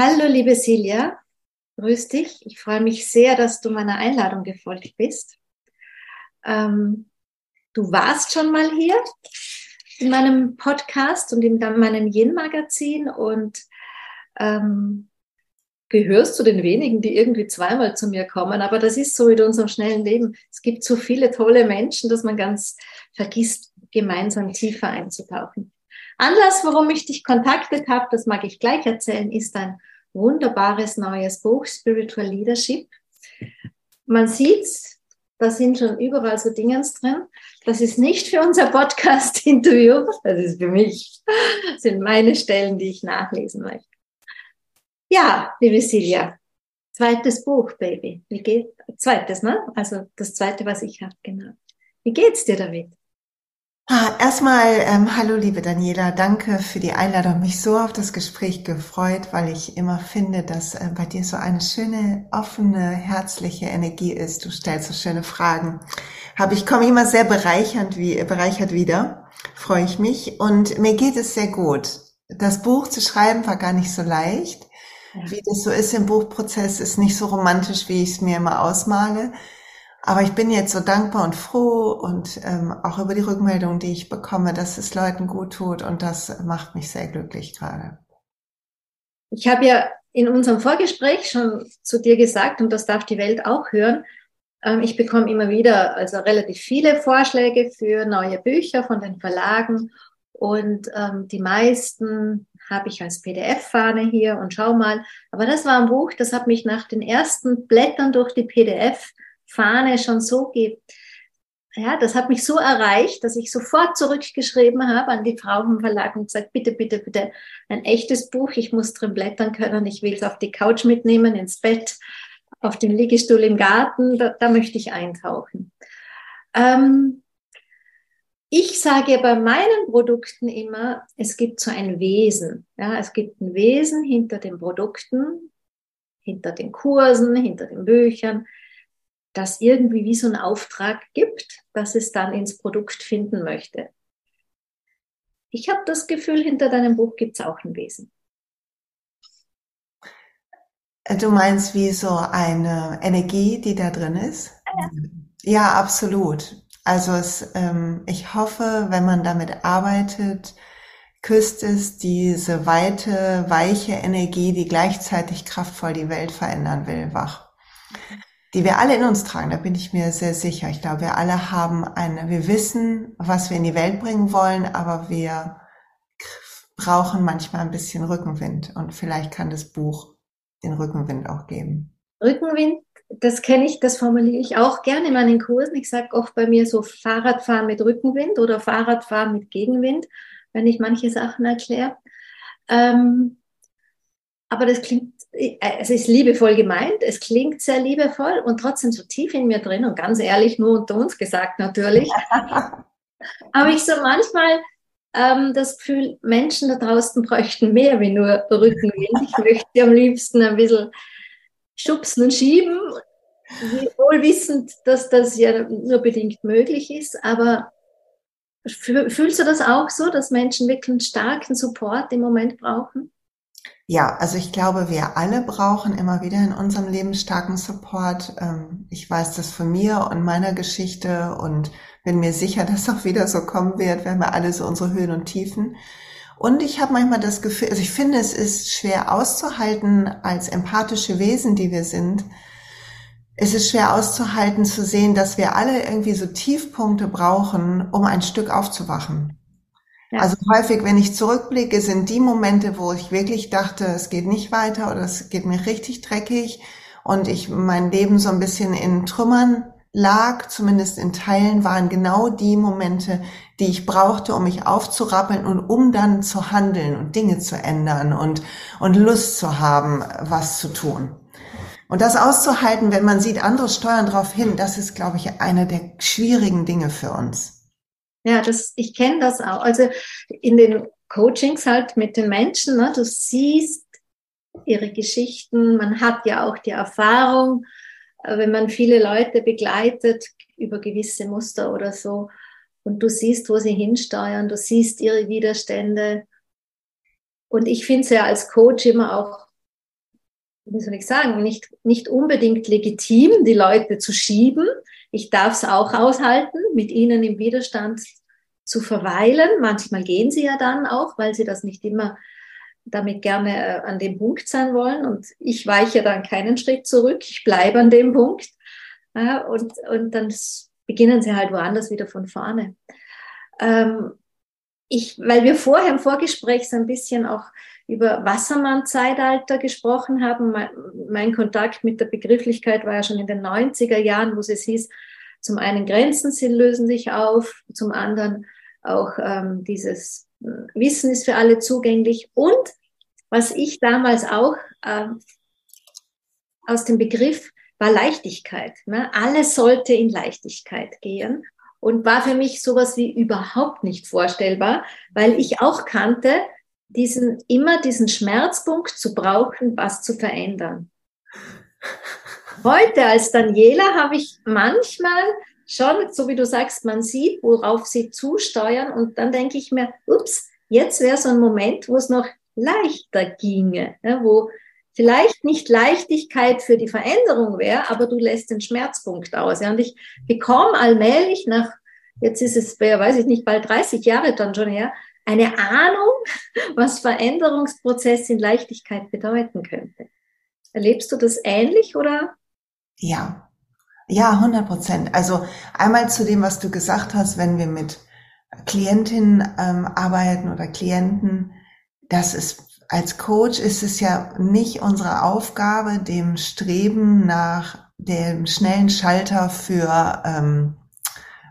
Hallo, liebe Silja. Grüß dich. Ich freue mich sehr, dass du meiner Einladung gefolgt bist. Ähm, du warst schon mal hier in meinem Podcast und in meinem Yin-Magazin und ähm, gehörst zu den wenigen, die irgendwie zweimal zu mir kommen. Aber das ist so in unserem schnellen Leben. Es gibt so viele tolle Menschen, dass man ganz vergisst, gemeinsam tiefer einzutauchen. Anlass, warum ich dich kontaktet habe, das mag ich gleich erzählen, ist ein wunderbares neues Buch, Spiritual Leadership. Man sieht's, da sind schon überall so Dingens drin. Das ist nicht für unser Podcast-Interview, das ist für mich, das sind meine Stellen, die ich nachlesen möchte. Ja, liebe Silja, zweites Buch, Baby. Wie geht, zweites, ne? Also das zweite, was ich habe, genau. Wie geht's dir damit? Ah, erstmal, ähm, hallo liebe Daniela, danke für die Einladung. Mich so auf das Gespräch gefreut, weil ich immer finde, dass äh, bei dir so eine schöne, offene, herzliche Energie ist. Du stellst so schöne Fragen. Habe ich komme immer sehr bereichernd wie bereichert wieder. Freue ich mich und mir geht es sehr gut. Das Buch zu schreiben war gar nicht so leicht. Ja. Wie das so ist im Buchprozess, ist nicht so romantisch, wie ich es mir immer ausmale. Aber ich bin jetzt so dankbar und froh und ähm, auch über die Rückmeldung, die ich bekomme, dass es Leuten gut tut und das macht mich sehr glücklich gerade. Ich habe ja in unserem Vorgespräch schon zu dir gesagt, und das darf die Welt auch hören, ähm, ich bekomme immer wieder also relativ viele Vorschläge für neue Bücher von den Verlagen und ähm, die meisten habe ich als PDF-Fahne hier und schau mal. Aber das war ein Buch, das hat mich nach den ersten Blättern durch die PDF Fahne schon so gibt. Ja, das hat mich so erreicht, dass ich sofort zurückgeschrieben habe an die Frau vom Verlag und gesagt, bitte, bitte, bitte, ein echtes Buch, ich muss drin blättern können, ich will es auf die Couch mitnehmen, ins Bett, auf den Liegestuhl im Garten, da, da möchte ich eintauchen. Ähm, ich sage bei meinen Produkten immer, es gibt so ein Wesen. Ja, es gibt ein Wesen hinter den Produkten, hinter den Kursen, hinter den Büchern das irgendwie wie so einen Auftrag gibt, dass es dann ins Produkt finden möchte. Ich habe das Gefühl, hinter deinem Buch gibt es auch ein Wesen. Du meinst wie so eine Energie, die da drin ist? Ja, ja absolut. Also es, ähm, ich hoffe, wenn man damit arbeitet, küsst es diese weite, weiche Energie, die gleichzeitig kraftvoll die Welt verändern will, wach die wir alle in uns tragen, da bin ich mir sehr sicher. Ich glaube, wir alle haben eine, wir wissen, was wir in die Welt bringen wollen, aber wir brauchen manchmal ein bisschen Rückenwind und vielleicht kann das Buch den Rückenwind auch geben. Rückenwind, das kenne ich, das formuliere ich auch gerne in meinen Kursen. Ich sage oft bei mir so Fahrradfahren mit Rückenwind oder Fahrradfahren mit Gegenwind, wenn ich manche Sachen erkläre. Ähm, aber das klingt es ist liebevoll gemeint, es klingt sehr liebevoll und trotzdem so tief in mir drin und ganz ehrlich, nur unter uns gesagt natürlich, habe ich so manchmal ähm, das Gefühl, Menschen da draußen bräuchten mehr wie nur Rückenwind. Ich möchte sie am liebsten ein bisschen schubsen und schieben, wohl wissend, dass das ja nur bedingt möglich ist, aber fühlst du das auch so, dass Menschen wirklich einen starken Support im Moment brauchen? Ja, also ich glaube, wir alle brauchen immer wieder in unserem Leben starken Support. Ähm, ich weiß das von mir und meiner Geschichte und bin mir sicher, dass auch wieder so kommen wird. Wir haben ja alle so unsere Höhen und Tiefen. Und ich habe manchmal das Gefühl, also ich finde, es ist schwer auszuhalten als empathische Wesen, die wir sind. Es ist schwer auszuhalten zu sehen, dass wir alle irgendwie so Tiefpunkte brauchen, um ein Stück aufzuwachen. Also häufig, wenn ich zurückblicke, sind die Momente, wo ich wirklich dachte, es geht nicht weiter oder es geht mir richtig dreckig und ich mein Leben so ein bisschen in Trümmern lag, zumindest in Teilen, waren genau die Momente, die ich brauchte, um mich aufzurappeln und um dann zu handeln und Dinge zu ändern und, und Lust zu haben, was zu tun. Und das auszuhalten, wenn man sieht, andere steuern darauf hin, das ist, glaube ich, eine der schwierigen Dinge für uns. Ja, das, ich kenne das auch. Also in den Coachings halt mit den Menschen, ne, du siehst ihre Geschichten, man hat ja auch die Erfahrung, äh, wenn man viele Leute begleitet über gewisse Muster oder so, und du siehst, wo sie hinsteuern, du siehst ihre Widerstände. Und ich finde es ja als Coach immer auch wie soll ich sagen, nicht, nicht unbedingt legitim, die Leute zu schieben. Ich darf es auch aushalten, mit ihnen im Widerstand zu verweilen. Manchmal gehen sie ja dann auch, weil sie das nicht immer damit gerne äh, an dem Punkt sein wollen. Und ich weiche dann keinen Schritt zurück. Ich bleibe an dem Punkt. Und, und dann beginnen sie halt woanders wieder von vorne. Ähm, ich, weil wir vorher im Vorgespräch so ein bisschen auch über Wassermann-Zeitalter gesprochen haben. Mein, Kontakt mit der Begrifflichkeit war ja schon in den 90er Jahren, wo es hieß, zum einen Grenzen sie lösen sich auf, zum anderen auch ähm, dieses äh, Wissen ist für alle zugänglich. Und was ich damals auch ähm, aus dem Begriff war Leichtigkeit. Ne? Alles sollte in Leichtigkeit gehen und war für mich sowas wie überhaupt nicht vorstellbar, weil ich auch kannte, diesen, immer diesen Schmerzpunkt zu brauchen, was zu verändern. Heute als Daniela habe ich manchmal schon, so wie du sagst, man sieht, worauf sie zusteuern und dann denke ich mir, ups, jetzt wäre so ein Moment, wo es noch leichter ginge, wo vielleicht nicht Leichtigkeit für die Veränderung wäre, aber du lässt den Schmerzpunkt aus. Und ich bekomme allmählich nach, jetzt ist es, weiß ich nicht, bald 30 Jahre dann schon her, eine Ahnung, was Veränderungsprozess in Leichtigkeit bedeuten könnte. Erlebst du das ähnlich oder? Ja, ja, 100 Prozent. Also einmal zu dem, was du gesagt hast, wenn wir mit Klientinnen ähm, arbeiten oder Klienten, das ist als Coach ist es ja nicht unsere Aufgabe, dem Streben nach dem schnellen Schalter für ähm,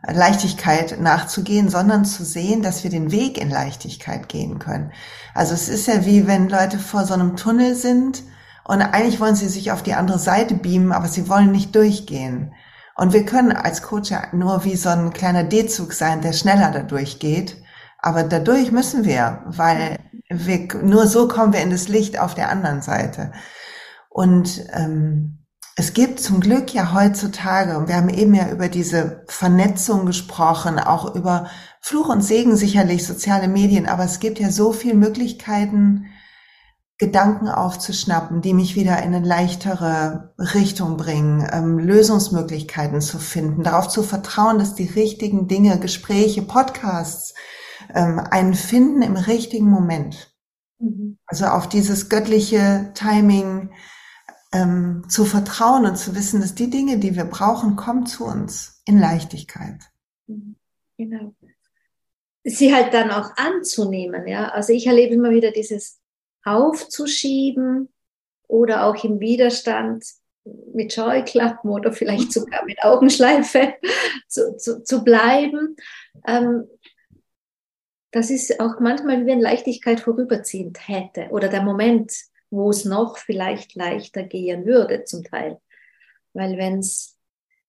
Leichtigkeit nachzugehen, sondern zu sehen, dass wir den Weg in Leichtigkeit gehen können. Also es ist ja wie wenn Leute vor so einem Tunnel sind und eigentlich wollen sie sich auf die andere Seite beamen, aber sie wollen nicht durchgehen. Und wir können als Coach ja nur wie so ein kleiner D-Zug sein, der schneller da durchgeht. Aber dadurch müssen wir, weil wir, nur so kommen wir in das Licht auf der anderen Seite. Und ähm, es gibt zum Glück ja heutzutage, und wir haben eben ja über diese Vernetzung gesprochen, auch über Fluch und Segen sicherlich, soziale Medien, aber es gibt ja so viele Möglichkeiten, Gedanken aufzuschnappen, die mich wieder in eine leichtere Richtung bringen, ähm, Lösungsmöglichkeiten zu finden, darauf zu vertrauen, dass die richtigen Dinge, Gespräche, Podcasts, ähm, einen finden im richtigen Moment. Mhm. Also auf dieses göttliche Timing ähm, zu vertrauen und zu wissen, dass die Dinge, die wir brauchen, kommen zu uns in Leichtigkeit. Genau. Sie halt dann auch anzunehmen, ja. Also ich erlebe immer wieder dieses aufzuschieben oder auch im Widerstand mit Scheuklappen oder vielleicht sogar mit Augenschleife zu, zu, zu bleiben. Ähm, das ist auch manchmal wie wenn Leichtigkeit vorüberziehend hätte oder der Moment, wo es noch vielleicht leichter gehen würde zum Teil. Weil wenn es,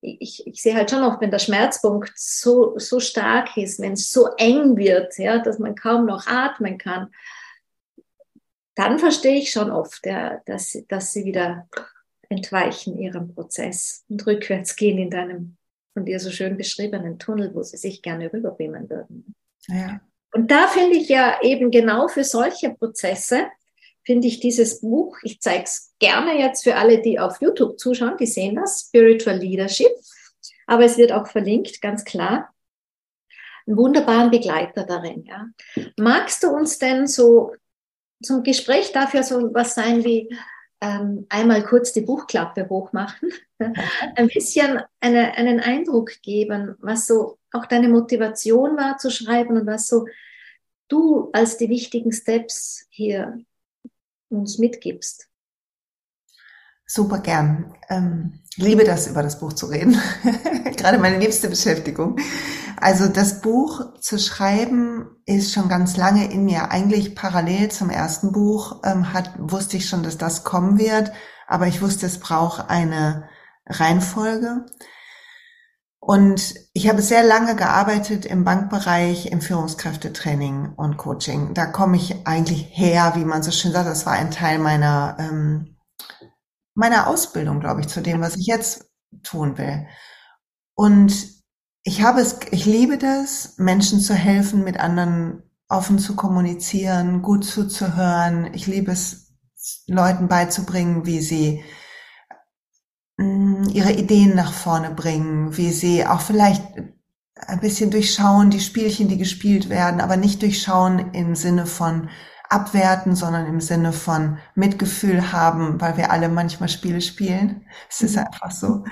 ich, ich sehe halt schon oft, wenn der Schmerzpunkt so, so stark ist, wenn es so eng wird, ja, dass man kaum noch atmen kann, dann verstehe ich schon oft, ja, dass, dass sie wieder entweichen ihrem Prozess und rückwärts gehen in deinem von dir so schön beschriebenen Tunnel, wo sie sich gerne rüberbeamen würden. Ja. Und da finde ich ja eben genau für solche Prozesse, finde ich dieses Buch, ich zeige es gerne jetzt für alle, die auf YouTube zuschauen, die sehen das, Spiritual Leadership, aber es wird auch verlinkt, ganz klar, einen wunderbaren Begleiter darin. Ja. Magst du uns denn so zum Gespräch dafür so was sein wie ähm, einmal kurz die Buchklappe hochmachen, ein bisschen eine, einen Eindruck geben, was so auch deine Motivation war zu schreiben und was so du als die wichtigen Steps hier uns mitgibst. Super gern. Ähm, liebe das, über das Buch zu reden. Gerade meine liebste Beschäftigung. Also das Buch zu schreiben ist schon ganz lange in mir. Eigentlich parallel zum ersten Buch ähm, hat, wusste ich schon, dass das kommen wird, aber ich wusste, es braucht eine Reihenfolge. Und ich habe sehr lange gearbeitet im Bankbereich, im Führungskräftetraining und Coaching. Da komme ich eigentlich her, wie man so schön sagt. Das war ein Teil meiner, ähm, meiner Ausbildung, glaube ich, zu dem, was ich jetzt tun will. Und ich habe es, ich liebe das, Menschen zu helfen, mit anderen offen zu kommunizieren, gut zuzuhören. Ich liebe es Leuten beizubringen, wie sie ihre Ideen nach vorne bringen, wie sie auch vielleicht ein bisschen durchschauen, die Spielchen, die gespielt werden, aber nicht durchschauen im Sinne von abwerten, sondern im Sinne von Mitgefühl haben, weil wir alle manchmal Spiele spielen. Es ist mhm. einfach so.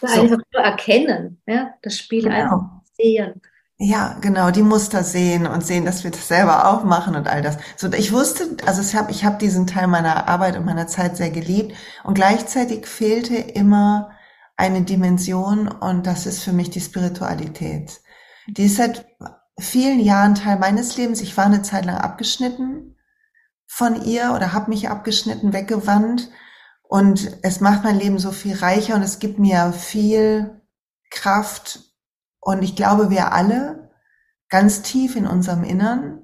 so. Einfach nur erkennen, ja, das Spiel genau. einfach sehen. Ja, genau, die Muster sehen und sehen, dass wir das selber auch machen und all das. So, ich wusste, also ich habe ich hab diesen Teil meiner Arbeit und meiner Zeit sehr geliebt und gleichzeitig fehlte immer eine Dimension und das ist für mich die Spiritualität. Die ist seit vielen Jahren Teil meines Lebens. Ich war eine Zeit lang abgeschnitten von ihr oder habe mich abgeschnitten, weggewandt und es macht mein Leben so viel reicher und es gibt mir viel Kraft und ich glaube, wir alle ganz tief in unserem Innern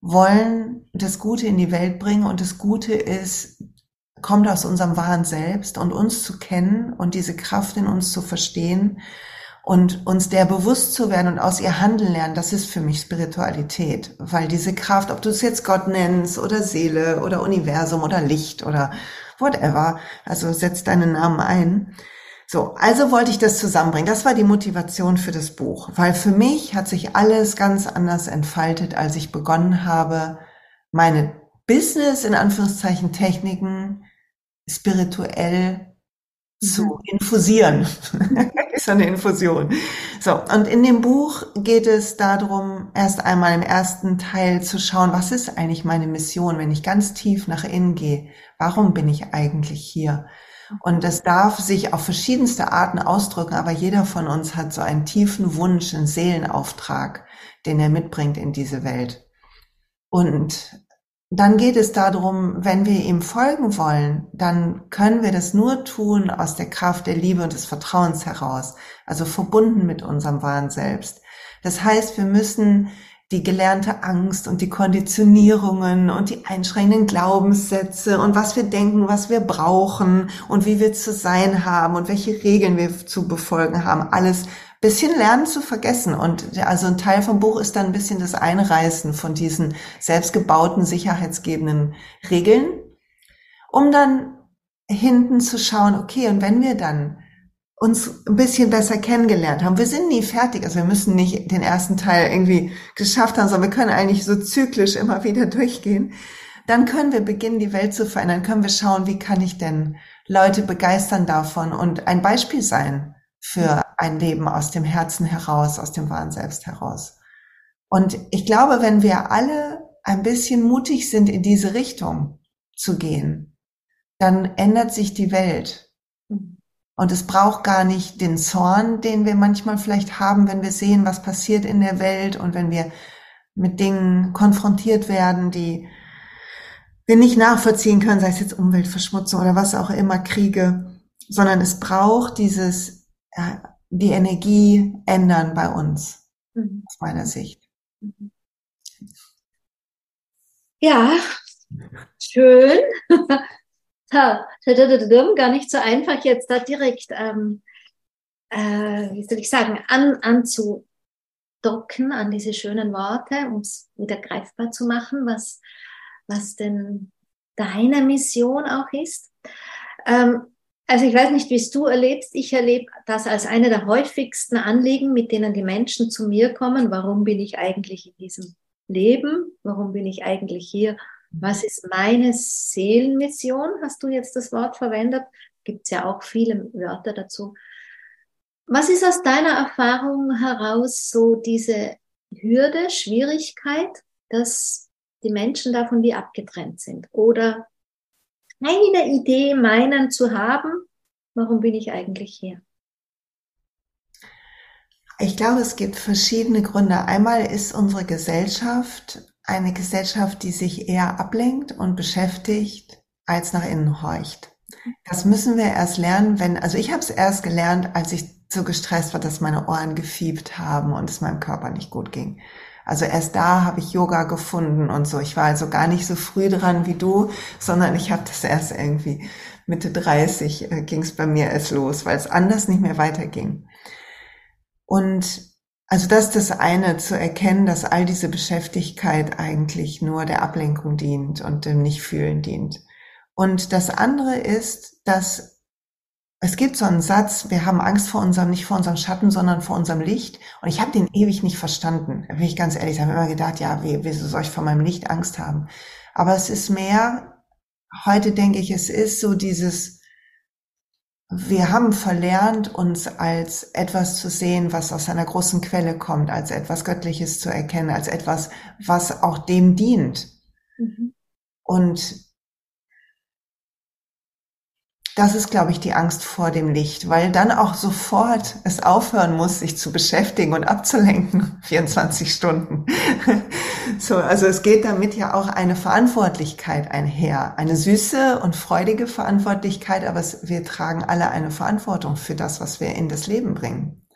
wollen das Gute in die Welt bringen und das Gute ist, kommt aus unserem wahren Selbst und uns zu kennen und diese Kraft in uns zu verstehen und uns der bewusst zu werden und aus ihr handeln lernen, das ist für mich Spiritualität, weil diese Kraft, ob du es jetzt Gott nennst oder Seele oder Universum oder Licht oder whatever, also setz deinen Namen ein. So, also wollte ich das zusammenbringen. Das war die Motivation für das Buch, weil für mich hat sich alles ganz anders entfaltet, als ich begonnen habe, meine Business in Anführungszeichen Techniken spirituell zu mhm. infusieren. ist eine Infusion. So, und in dem Buch geht es darum, erst einmal im ersten Teil zu schauen, was ist eigentlich meine Mission, wenn ich ganz tief nach innen gehe? Warum bin ich eigentlich hier? Und das darf sich auf verschiedenste Arten ausdrücken, aber jeder von uns hat so einen tiefen Wunsch, einen Seelenauftrag, den er mitbringt in diese Welt. Und dann geht es darum, wenn wir ihm folgen wollen, dann können wir das nur tun aus der Kraft der Liebe und des Vertrauens heraus, also verbunden mit unserem wahren Selbst. Das heißt, wir müssen die gelernte Angst und die Konditionierungen und die einschränkenden Glaubenssätze und was wir denken, was wir brauchen und wie wir zu sein haben und welche Regeln wir zu befolgen haben, alles bisschen lernen zu vergessen. Und also ein Teil vom Buch ist dann ein bisschen das Einreißen von diesen selbstgebauten, sicherheitsgebenden Regeln, um dann hinten zu schauen, okay, und wenn wir dann uns ein bisschen besser kennengelernt haben. Wir sind nie fertig, also wir müssen nicht den ersten Teil irgendwie geschafft haben, sondern wir können eigentlich so zyklisch immer wieder durchgehen. Dann können wir beginnen, die Welt zu verändern, können wir schauen, wie kann ich denn Leute begeistern davon und ein Beispiel sein für ein Leben aus dem Herzen heraus, aus dem wahren Selbst heraus. Und ich glaube, wenn wir alle ein bisschen mutig sind, in diese Richtung zu gehen, dann ändert sich die Welt. Und es braucht gar nicht den Zorn, den wir manchmal vielleicht haben, wenn wir sehen, was passiert in der Welt und wenn wir mit Dingen konfrontiert werden, die wir nicht nachvollziehen können, sei es jetzt Umweltverschmutzung oder was auch immer, Kriege, sondern es braucht dieses die Energie ändern bei uns, mhm. aus meiner Sicht. Mhm. Ja, schön. Gar nicht so einfach jetzt da direkt, ähm, äh, wie soll ich sagen, an, anzudocken an diese schönen Worte, um es wieder greifbar zu machen, was, was denn deine Mission auch ist. Ähm, also ich weiß nicht, wie es du erlebst. Ich erlebe das als eine der häufigsten Anliegen, mit denen die Menschen zu mir kommen. Warum bin ich eigentlich in diesem Leben? Warum bin ich eigentlich hier? Was ist meine Seelenmission? Hast du jetzt das Wort verwendet? Gibt es ja auch viele Wörter dazu. Was ist aus deiner Erfahrung heraus so diese Hürde, Schwierigkeit, dass die Menschen davon wie abgetrennt sind? Oder eine Idee meinen zu haben, warum bin ich eigentlich hier? Ich glaube, es gibt verschiedene Gründe. Einmal ist unsere Gesellschaft eine Gesellschaft, die sich eher ablenkt und beschäftigt, als nach innen horcht. Das müssen wir erst lernen, wenn, also ich habe es erst gelernt, als ich so gestresst war, dass meine Ohren gefiebt haben und es meinem Körper nicht gut ging. Also erst da habe ich Yoga gefunden und so. Ich war also gar nicht so früh dran wie du, sondern ich habe das erst irgendwie Mitte 30 äh, ging es bei mir erst los, weil es anders nicht mehr weiterging. Und also das ist das eine, zu erkennen, dass all diese Beschäftigkeit eigentlich nur der Ablenkung dient und dem Nichtfühlen dient. Und das andere ist, dass es gibt so einen Satz, wir haben Angst vor unserem, nicht vor unserem Schatten, sondern vor unserem Licht. Und ich habe den ewig nicht verstanden. Da bin ich ganz ehrlich, ich habe immer gedacht, ja, wie, wieso soll ich vor meinem Licht Angst haben? Aber es ist mehr, heute denke ich, es ist so dieses, wir haben verlernt, uns als etwas zu sehen, was aus einer großen Quelle kommt, als etwas Göttliches zu erkennen, als etwas, was auch dem dient. Mhm. Und das ist, glaube ich, die Angst vor dem Licht, weil dann auch sofort es aufhören muss, sich zu beschäftigen und abzulenken, 24 Stunden. so, also es geht damit ja auch eine Verantwortlichkeit einher, eine süße und freudige Verantwortlichkeit, aber es, wir tragen alle eine Verantwortung für das, was wir in das Leben bringen.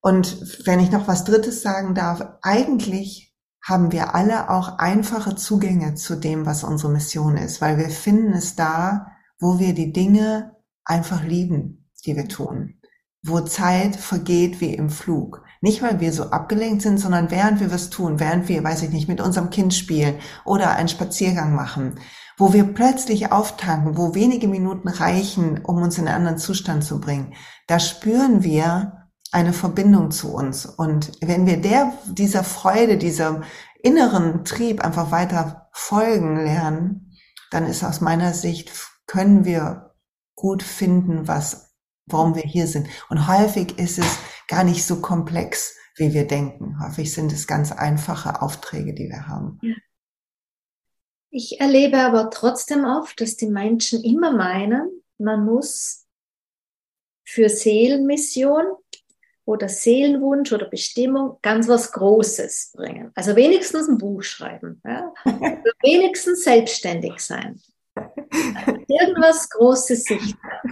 Und wenn ich noch was Drittes sagen darf, eigentlich haben wir alle auch einfache Zugänge zu dem, was unsere Mission ist, weil wir finden es da, wo wir die Dinge einfach lieben, die wir tun. Wo Zeit vergeht wie im Flug. Nicht, weil wir so abgelenkt sind, sondern während wir was tun, während wir, weiß ich nicht, mit unserem Kind spielen oder einen Spaziergang machen, wo wir plötzlich auftanken, wo wenige Minuten reichen, um uns in einen anderen Zustand zu bringen. Da spüren wir eine Verbindung zu uns. Und wenn wir der, dieser Freude, diesem inneren Trieb einfach weiter folgen lernen, dann ist aus meiner Sicht können wir gut finden, was, warum wir hier sind. Und häufig ist es gar nicht so komplex, wie wir denken. Häufig sind es ganz einfache Aufträge, die wir haben. Ich erlebe aber trotzdem oft, dass die Menschen immer meinen, man muss für Seelenmission oder Seelenwunsch oder Bestimmung ganz was Großes bringen. Also wenigstens ein Buch schreiben. Ja? Also wenigstens selbstständig sein. Irgendwas Großes sichtbar.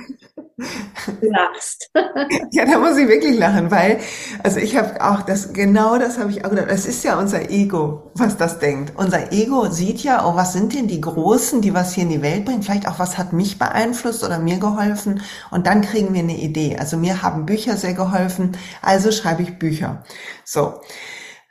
Lachst. ja, da muss ich wirklich lachen, weil, also ich habe auch das, genau das habe ich auch gedacht. Es ist ja unser Ego, was das denkt. Unser Ego sieht ja, oh, was sind denn die Großen, die was hier in die Welt bringen? Vielleicht auch, was hat mich beeinflusst oder mir geholfen? Und dann kriegen wir eine Idee. Also mir haben Bücher sehr geholfen, also schreibe ich Bücher. So.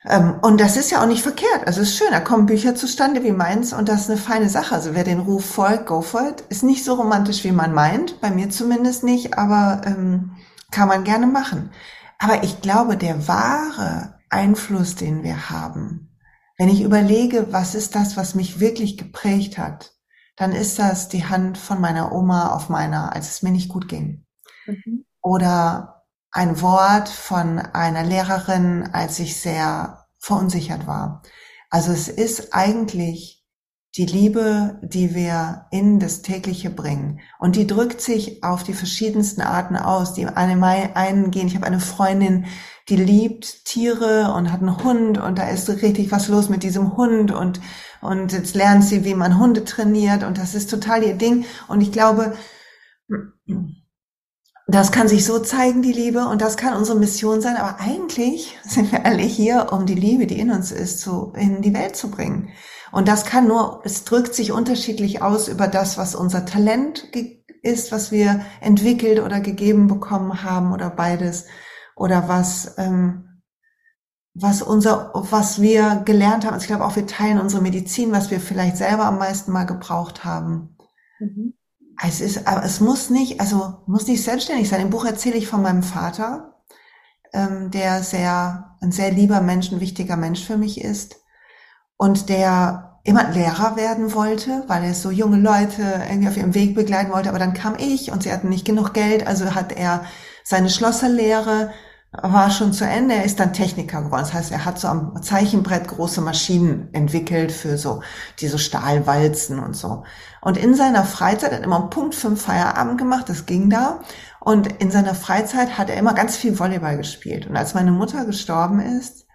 Ähm, und das ist ja auch nicht verkehrt. Also es ist schön, da kommen Bücher zustande wie meins und das ist eine feine Sache. Also wer den Ruf folgt, go for it. Ist nicht so romantisch, wie man meint, bei mir zumindest nicht, aber ähm, kann man gerne machen. Aber ich glaube, der wahre Einfluss, den wir haben, wenn ich überlege, was ist das, was mich wirklich geprägt hat, dann ist das die Hand von meiner Oma auf meiner, als es mir nicht gut ging. Mhm. Oder ein Wort von einer Lehrerin, als ich sehr verunsichert war. Also es ist eigentlich die Liebe, die wir in das tägliche bringen. Und die drückt sich auf die verschiedensten Arten aus. Die einen gehen, ich habe eine Freundin, die liebt Tiere und hat einen Hund und da ist richtig was los mit diesem Hund und, und jetzt lernt sie, wie man Hunde trainiert und das ist total ihr Ding. Und ich glaube, das kann sich so zeigen, die Liebe, und das kann unsere Mission sein, aber eigentlich sind wir alle hier, um die Liebe, die in uns ist, zu, in die Welt zu bringen. Und das kann nur, es drückt sich unterschiedlich aus über das, was unser Talent ist, was wir entwickelt oder gegeben bekommen haben oder beides, oder was, ähm, was unser, was wir gelernt haben. Also ich glaube auch, wir teilen unsere Medizin, was wir vielleicht selber am meisten mal gebraucht haben. Mhm. Es ist, aber es muss nicht, also muss nicht selbstständig sein. Im Buch erzähle ich von meinem Vater, ähm, der sehr, ein sehr lieber Mensch, ein wichtiger Mensch für mich ist und der immer Lehrer werden wollte, weil er so junge Leute irgendwie auf ihrem Weg begleiten wollte. Aber dann kam ich und sie hatten nicht genug Geld, also hat er seine Schlosserlehre war schon zu Ende. Er ist dann Techniker geworden. Das heißt, er hat so am Zeichenbrett große Maschinen entwickelt für so diese Stahlwalzen und so. Und in seiner Freizeit hat er immer um Punkt fünf Feierabend gemacht. Das ging da. Und in seiner Freizeit hat er immer ganz viel Volleyball gespielt. Und als meine Mutter gestorben ist,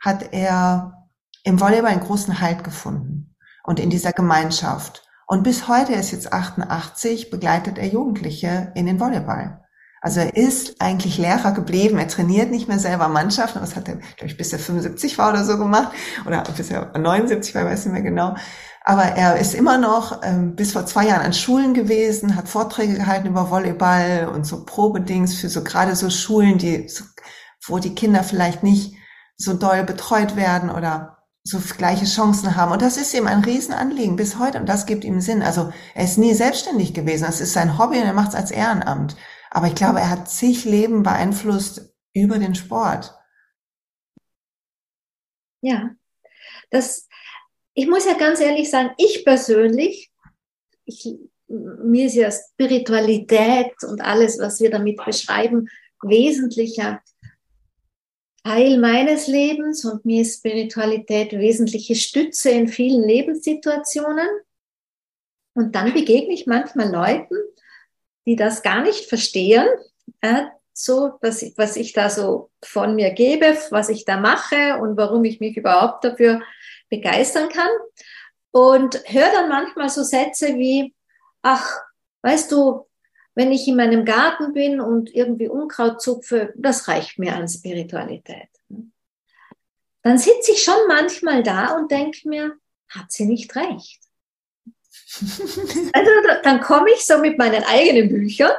hat er im Volleyball einen großen Halt gefunden. Und in dieser Gemeinschaft. Und bis heute, er ist jetzt 88, begleitet er Jugendliche in den Volleyball. Also er ist eigentlich Lehrer geblieben. Er trainiert nicht mehr selber Mannschaften. Was hat er, glaube ich, bis er 75 war oder so gemacht. Oder bis er 79 war, weiß nicht mehr genau. Aber er ist immer noch ähm, bis vor zwei Jahren an Schulen gewesen, hat Vorträge gehalten über Volleyball und so Probedings für so gerade so Schulen, die, wo die Kinder vielleicht nicht so doll betreut werden oder so gleiche Chancen haben. Und das ist ihm ein Riesenanliegen bis heute und das gibt ihm Sinn. Also er ist nie selbstständig gewesen. Das ist sein Hobby und er macht es als Ehrenamt. Aber ich glaube, er hat zig Leben beeinflusst über den Sport. Ja, das, ich muss ja ganz ehrlich sagen, ich persönlich, ich, mir ist ja Spiritualität und alles, was wir damit beschreiben, wesentlicher Teil meines Lebens und mir ist Spiritualität wesentliche Stütze in vielen Lebenssituationen. Und dann begegne ich manchmal Leuten, die das gar nicht verstehen, äh, so, ich, was ich da so von mir gebe, was ich da mache und warum ich mich überhaupt dafür begeistern kann. Und höre dann manchmal so Sätze wie, ach, weißt du, wenn ich in meinem Garten bin und irgendwie Unkraut zupfe, das reicht mir an Spiritualität. Dann sitze ich schon manchmal da und denke mir, hat sie nicht recht. Also dann komme ich so mit meinen eigenen Büchern,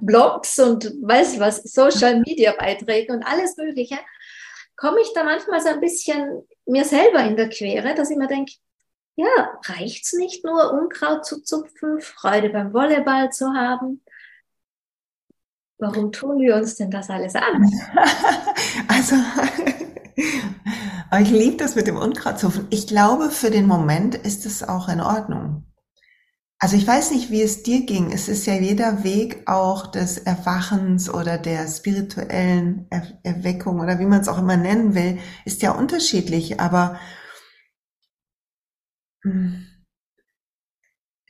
Blogs und weiß was, Social Media Beiträge und alles Mögliche, komme ich da manchmal so ein bisschen mir selber in der Quere, dass ich mir denke, ja, reicht's nicht nur, Unkraut zu zupfen, Freude beim Volleyball zu haben? Warum tun wir uns denn das alles an? Also, ich liebe das mit dem Unkrautzupfen. Ich glaube, für den Moment ist es auch in Ordnung. Also ich weiß nicht, wie es dir ging. Es ist ja jeder Weg auch des Erwachens oder der spirituellen er Erweckung oder wie man es auch immer nennen will, ist ja unterschiedlich. Aber hm,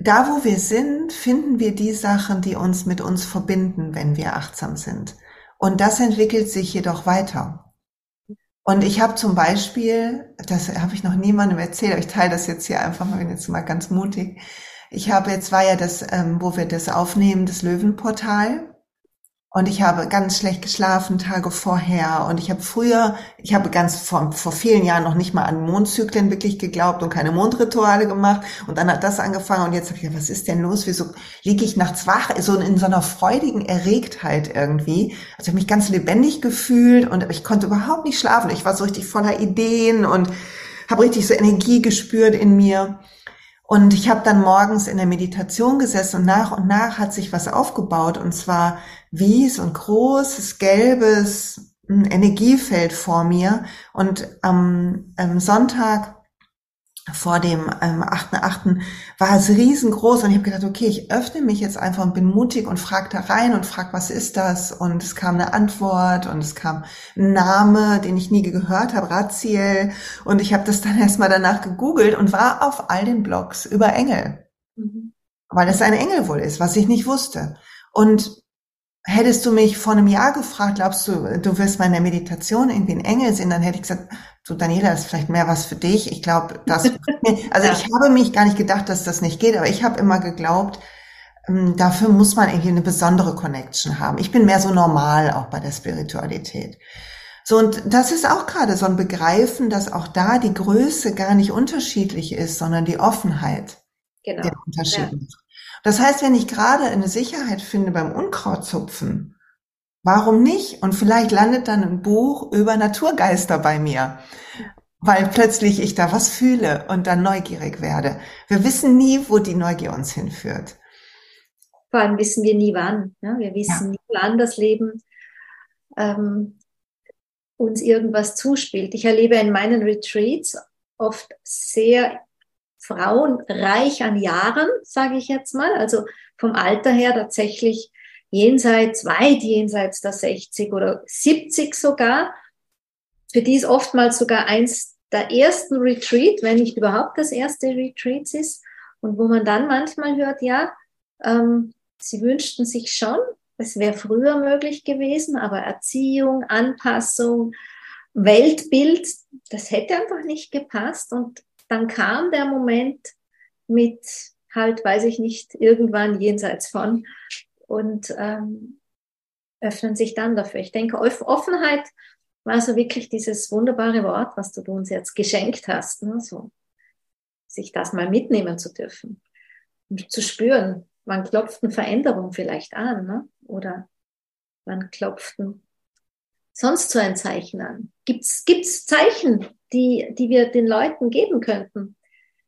da, wo wir sind, finden wir die Sachen, die uns mit uns verbinden, wenn wir achtsam sind. Und das entwickelt sich jedoch weiter. Und ich habe zum Beispiel, das habe ich noch niemandem erzählt, aber ich teile das jetzt hier einfach mal, bin jetzt mal ganz mutig. Ich habe jetzt war ja das, ähm, wo wir das aufnehmen, das Löwenportal. Und ich habe ganz schlecht geschlafen Tage vorher. Und ich habe früher, ich habe ganz vor, vor vielen Jahren noch nicht mal an Mondzyklen wirklich geglaubt und keine Mondrituale gemacht. Und dann hat das angefangen. Und jetzt habe ich gedacht, was ist denn los? Wieso liege ich nachts wach? So in so einer freudigen Erregtheit irgendwie. Also ich habe mich ganz lebendig gefühlt und ich konnte überhaupt nicht schlafen. Ich war so richtig voller Ideen und habe richtig so Energie gespürt in mir. Und ich habe dann morgens in der Meditation gesessen und nach und nach hat sich was aufgebaut. Und zwar wie so ein großes gelbes Energiefeld vor mir. Und am, am Sonntag vor dem ähm, 8.8. war es riesengroß und ich habe gedacht, okay, ich öffne mich jetzt einfach und bin mutig und frage da rein und frage, was ist das? Und es kam eine Antwort und es kam ein Name, den ich nie gehört habe, Raziel. Und ich habe das dann erstmal danach gegoogelt und war auf all den Blogs über Engel. Mhm. Weil es ein Engel wohl ist, was ich nicht wusste. Und hättest du mich vor einem Jahr gefragt, glaubst du, du wirst mal in der Meditation irgendwie ein Engel sehen, dann hätte ich gesagt, du Daniela, das ist vielleicht mehr was für dich. Ich glaube, das, also ja. ich habe mich gar nicht gedacht, dass das nicht geht, aber ich habe immer geglaubt, ähm, dafür muss man irgendwie eine besondere Connection haben. Ich bin mehr so normal auch bei der Spiritualität. So, und das ist auch gerade so ein Begreifen, dass auch da die Größe gar nicht unterschiedlich ist, sondern die Offenheit genau. der Unterschiede. Ja. Das heißt, wenn ich gerade eine Sicherheit finde beim Unkrautzupfen, warum nicht? Und vielleicht landet dann ein Buch über Naturgeister bei mir, weil plötzlich ich da was fühle und dann neugierig werde. Wir wissen nie, wo die Neugier uns hinführt. Vor allem wissen wir nie wann. Ne? Wir wissen ja. nie, wann das Leben ähm, uns irgendwas zuspielt. Ich erlebe in meinen Retreats oft sehr Frauen reich an Jahren, sage ich jetzt mal, also vom Alter her tatsächlich jenseits, weit jenseits der 60 oder 70 sogar. Für die ist oftmals sogar eins der ersten Retreat, wenn nicht überhaupt das erste Retreat ist. Und wo man dann manchmal hört, ja, ähm, sie wünschten sich schon, es wäre früher möglich gewesen, aber Erziehung, Anpassung, Weltbild, das hätte einfach nicht gepasst. Und dann kam der Moment mit halt, weiß ich nicht, irgendwann jenseits von und ähm, öffnen sich dann dafür. Ich denke, Offenheit war so wirklich dieses wunderbare Wort, was du uns jetzt geschenkt hast, ne? so sich das mal mitnehmen zu dürfen und zu spüren, wann klopft eine Veränderung vielleicht an, ne? oder wann klopft sonst so ein Zeichen an? Gibt es Zeichen, die, die wir den Leuten geben könnten?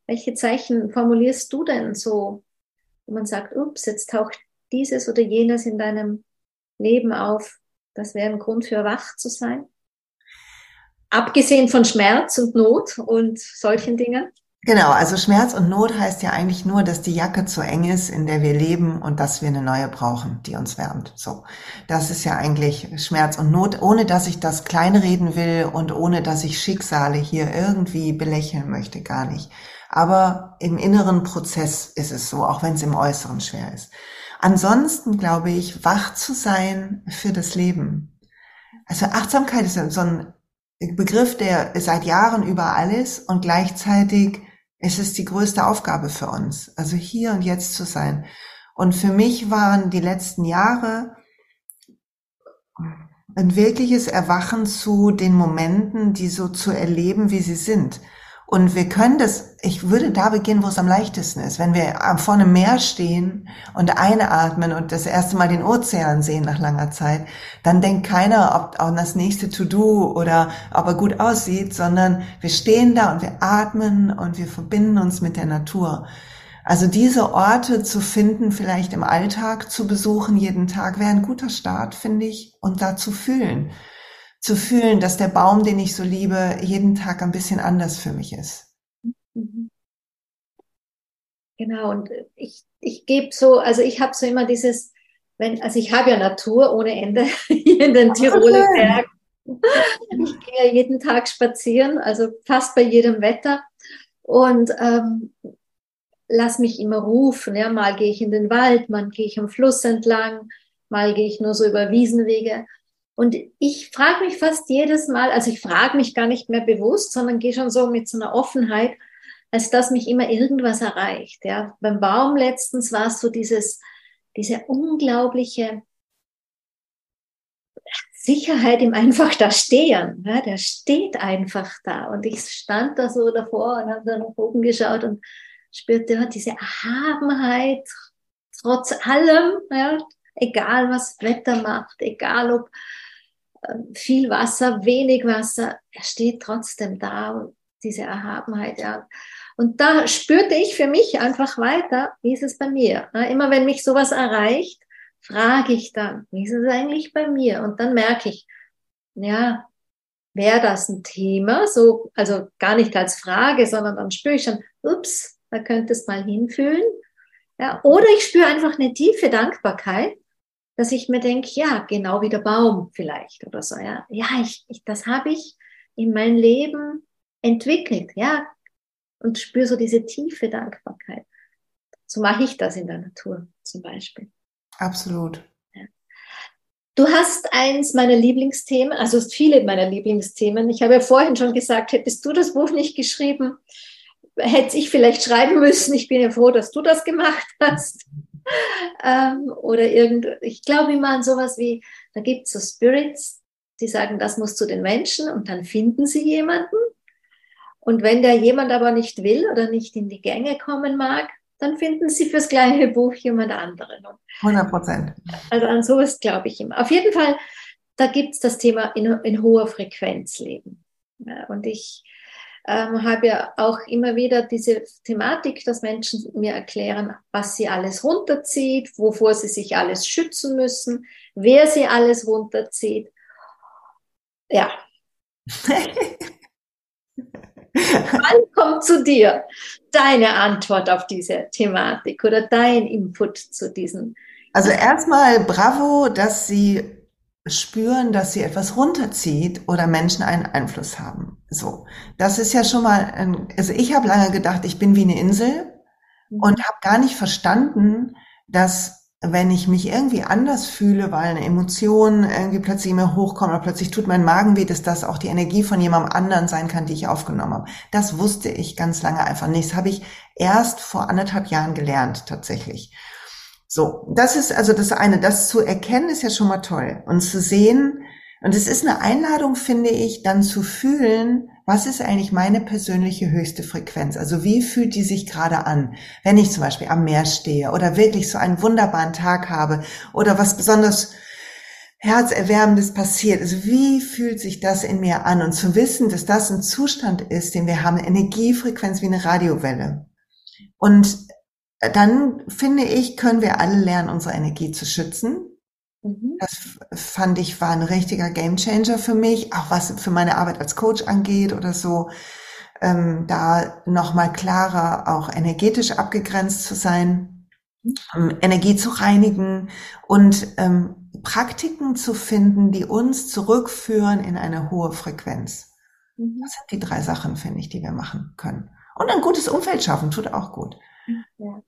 Welche Zeichen formulierst du denn so, wo man sagt, ups, jetzt taucht dieses oder jenes in deinem Leben auf? Das wäre ein Grund für wach zu sein? Abgesehen von Schmerz und Not und solchen Dingen? Genau, also Schmerz und Not heißt ja eigentlich nur, dass die Jacke zu eng ist, in der wir leben und dass wir eine neue brauchen, die uns wärmt. So. Das ist ja eigentlich Schmerz und Not, ohne dass ich das kleinreden will und ohne dass ich Schicksale hier irgendwie belächeln möchte, gar nicht. Aber im inneren Prozess ist es so, auch wenn es im Äußeren schwer ist. Ansonsten glaube ich, wach zu sein für das Leben. Also Achtsamkeit ist so ein Begriff, der seit Jahren überall ist und gleichzeitig es ist die größte Aufgabe für uns, also hier und jetzt zu sein. Und für mich waren die letzten Jahre ein wirkliches Erwachen zu den Momenten, die so zu erleben, wie sie sind. Und wir können das, ich würde da beginnen, wo es am leichtesten ist. Wenn wir vor einem Meer stehen und einatmen und das erste Mal den Ozean sehen nach langer Zeit, dann denkt keiner, ob auch das nächste To-Do oder ob er gut aussieht, sondern wir stehen da und wir atmen und wir verbinden uns mit der Natur. Also diese Orte zu finden, vielleicht im Alltag zu besuchen, jeden Tag, wäre ein guter Start, finde ich, und da zu fühlen zu fühlen, dass der Baum, den ich so liebe, jeden Tag ein bisschen anders für mich ist. Mhm. Genau, und ich, ich gebe so, also ich habe so immer dieses, wenn, also ich habe ja Natur ohne Ende hier in den Tiroler Bergen. Ich gehe ja jeden Tag spazieren, also fast bei jedem Wetter und ähm, lass mich immer rufen. Ja, mal gehe ich in den Wald, mal gehe ich am Fluss entlang, mal gehe ich nur so über Wiesenwege. Und ich frage mich fast jedes Mal, also ich frage mich gar nicht mehr bewusst, sondern gehe schon so mit so einer Offenheit, als dass mich immer irgendwas erreicht. Ja, beim Baum letztens war es so dieses, diese unglaubliche Sicherheit im einfach da stehen. Ja, der steht einfach da. Und ich stand da so davor und habe da nach oben geschaut und spürte ja, diese Erhabenheit trotz allem, ja, egal was Wetter macht, egal ob viel Wasser, wenig Wasser, er steht trotzdem da und diese Erhabenheit, ja. Und da spürte ich für mich einfach weiter, wie ist es bei mir? Immer wenn mich sowas erreicht, frage ich dann, wie ist es eigentlich bei mir? Und dann merke ich, ja, wäre das ein Thema, so, also gar nicht als Frage, sondern dann spüre ich schon, ups, da könnte es mal hinfühlen. Ja, oder ich spüre einfach eine tiefe Dankbarkeit dass ich mir denke, ja, genau wie der Baum vielleicht oder so, ja, ja, ich, ich das habe ich in mein Leben entwickelt, ja, und spüre so diese tiefe Dankbarkeit. So mache ich das in der Natur zum Beispiel. Absolut. Ja. Du hast eins meiner Lieblingsthemen, also viele meiner Lieblingsthemen. Ich habe ja vorhin schon gesagt, hättest du das Buch nicht geschrieben, hätte ich vielleicht schreiben müssen. Ich bin ja froh, dass du das gemacht hast. Ähm, oder irgend, ich glaube immer an sowas wie, da gibt es so Spirits, die sagen, das muss zu den Menschen und dann finden sie jemanden. Und wenn der jemand aber nicht will oder nicht in die Gänge kommen mag, dann finden sie fürs gleiche Buch jemand anderen. 100 Prozent. Also an sowas glaube ich immer. Auf jeden Fall, da gibt es das Thema in, in hoher Frequenz leben. Ja, und ich ähm, habe ja auch immer wieder diese Thematik, dass Menschen mir erklären, was sie alles runterzieht, wovor sie sich alles schützen müssen, wer sie alles runterzieht. Ja. Wann kommt zu dir deine Antwort auf diese Thematik oder dein Input zu diesen? Also erstmal bravo, dass Sie spüren, dass sie etwas runterzieht oder Menschen einen Einfluss haben. So, das ist ja schon mal, ein, also ich habe lange gedacht, ich bin wie eine Insel mhm. und habe gar nicht verstanden, dass wenn ich mich irgendwie anders fühle, weil eine Emotion irgendwie plötzlich mir hochkommt oder plötzlich tut mein Magen weh, dass das auch die Energie von jemandem anderen sein kann, die ich aufgenommen habe. Das wusste ich ganz lange einfach nicht. Das habe ich erst vor anderthalb Jahren gelernt tatsächlich. So, das ist also das eine. Das zu erkennen ist ja schon mal toll und zu sehen. Und es ist eine Einladung, finde ich, dann zu fühlen, was ist eigentlich meine persönliche höchste Frequenz? Also wie fühlt die sich gerade an, wenn ich zum Beispiel am Meer stehe oder wirklich so einen wunderbaren Tag habe oder was besonders Herzerwärmendes passiert. Also wie fühlt sich das in mir an? Und zu wissen, dass das ein Zustand ist, den wir haben, Energiefrequenz wie eine Radiowelle. Und dann finde ich, können wir alle lernen, unsere Energie zu schützen. Mhm. Das fand ich war ein richtiger Gamechanger für mich, auch was für meine Arbeit als Coach angeht oder so. Ähm, da nochmal klarer auch energetisch abgegrenzt zu sein, mhm. ähm, Energie zu reinigen und ähm, Praktiken zu finden, die uns zurückführen in eine hohe Frequenz. Mhm. Das sind die drei Sachen, finde ich, die wir machen können. Und ein gutes Umfeld schaffen, tut auch gut. Ja.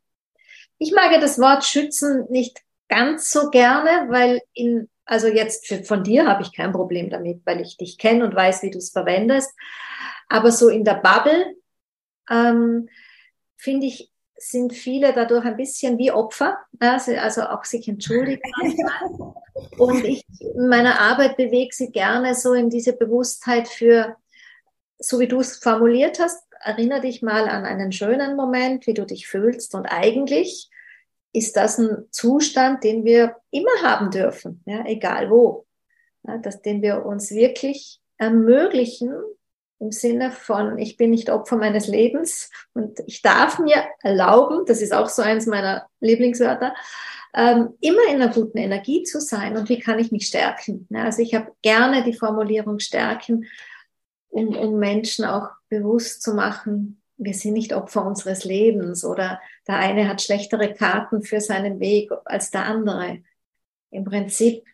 Ich mag ja das Wort schützen nicht ganz so gerne, weil in, also jetzt für, von dir habe ich kein Problem damit, weil ich dich kenne und weiß, wie du es verwendest. Aber so in der Bubble ähm, finde ich sind viele dadurch ein bisschen wie Opfer, also, also auch sich entschuldigen. Und ich in meiner Arbeit bewege sie gerne so in diese Bewusstheit für, so wie du es formuliert hast, erinnere dich mal an einen schönen Moment, wie du dich fühlst. Und eigentlich ist das ein Zustand, den wir immer haben dürfen, ja, egal wo. Ja, dass, den wir uns wirklich ermöglichen, im Sinne von, ich bin nicht Opfer meines Lebens und ich darf mir erlauben, das ist auch so eins meiner Lieblingswörter, ähm, immer in einer guten Energie zu sein und wie kann ich mich stärken. Ja, also ich habe gerne die Formulierung stärken, um, um Menschen auch bewusst zu machen, wir sind nicht Opfer unseres Lebens oder der eine hat schlechtere Karten für seinen Weg als der andere. Im Prinzip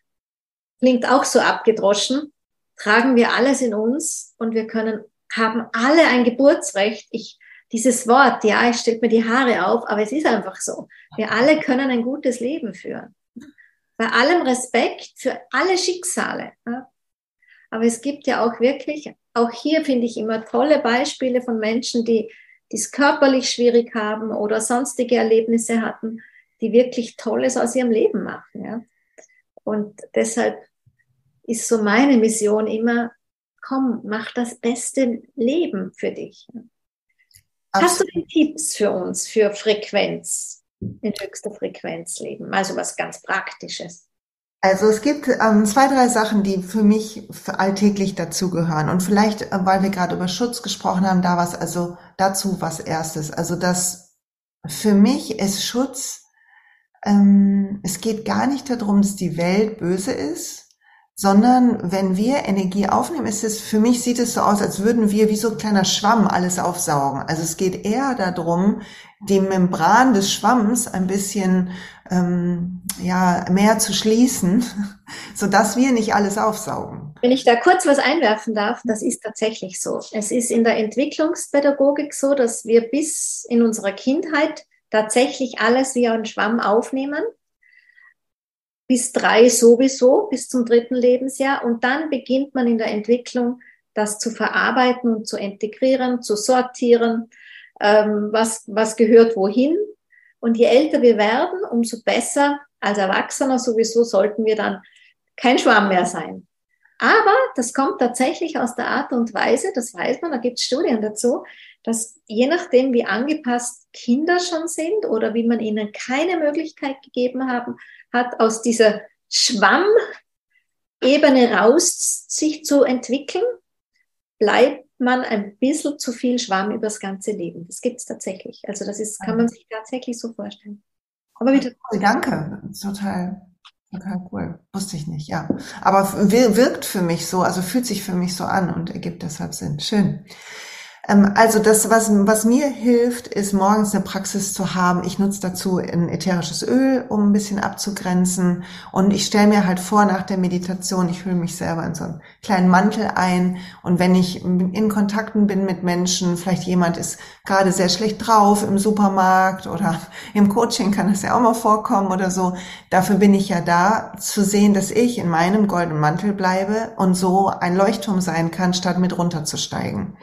klingt auch so abgedroschen, tragen wir alles in uns und wir können, haben alle ein Geburtsrecht. Ich, dieses Wort, ja, ich stellt mir die Haare auf, aber es ist einfach so. Wir alle können ein gutes Leben führen. Bei allem Respekt für alle Schicksale. Aber es gibt ja auch wirklich, auch hier finde ich immer tolle Beispiele von Menschen, die es körperlich schwierig haben oder sonstige Erlebnisse hatten, die wirklich Tolles aus ihrem Leben machen. Ja? Und deshalb ist so meine Mission immer, komm, mach das beste Leben für dich. Absolut. Hast du denn Tipps für uns für Frequenz, in höchster Frequenz leben? Also was ganz Praktisches. Also es gibt ähm, zwei, drei Sachen, die für mich alltäglich dazugehören. Und vielleicht, äh, weil wir gerade über Schutz gesprochen haben, da was, also dazu was erstes. Also das für mich ist Schutz, ähm, es geht gar nicht darum, dass die Welt böse ist, sondern wenn wir Energie aufnehmen, ist es, für mich sieht es so aus, als würden wir wie so ein kleiner Schwamm alles aufsaugen. Also es geht eher darum, die Membran des Schwamms ein bisschen ähm, ja mehr zu schließen, so dass wir nicht alles aufsaugen. Wenn ich da kurz was einwerfen darf, das ist tatsächlich so. Es ist in der Entwicklungspädagogik so, dass wir bis in unserer Kindheit tatsächlich alles wie ein Schwamm aufnehmen bis drei sowieso, bis zum dritten Lebensjahr. Und dann beginnt man in der Entwicklung, das zu verarbeiten zu integrieren, zu sortieren, ähm, was, was gehört wohin. Und je älter wir werden, umso besser als Erwachsener sowieso sollten wir dann kein Schwamm mehr sein. Aber das kommt tatsächlich aus der Art und Weise, das weiß man, da gibt es Studien dazu, dass je nachdem, wie angepasst Kinder schon sind oder wie man ihnen keine Möglichkeit gegeben haben, hat, aus dieser Schwammebene raus sich zu entwickeln, bleibt man ein bisschen zu viel Schwamm übers ganze Leben. Das gibt es tatsächlich. Also das ist, kann man sich tatsächlich so vorstellen. Aber wieder. Danke, total, total cool. Wusste ich nicht, ja. Aber wirkt für mich so, also fühlt sich für mich so an und ergibt deshalb Sinn. Schön. Ähm, also das, was, was mir hilft, ist morgens eine Praxis zu haben. Ich nutze dazu ein ätherisches Öl, um ein bisschen abzugrenzen. Und ich stelle mir halt vor, nach der Meditation, ich hülle mich selber in so einen kleinen Mantel ein. Und wenn ich in Kontakten bin mit Menschen, vielleicht jemand ist gerade sehr schlecht drauf im Supermarkt oder im Coaching kann das ja auch mal vorkommen oder so. Dafür bin ich ja da, zu sehen, dass ich in meinem goldenen Mantel bleibe und so ein Leuchtturm sein kann, statt mit runterzusteigen.